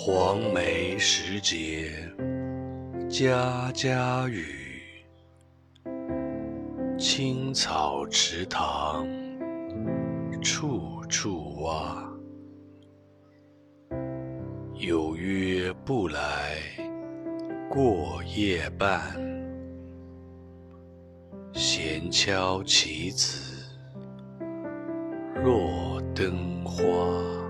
黄梅时节家家雨青草池塘处处蛙。有约不来过夜半闲敲棋子落灯花。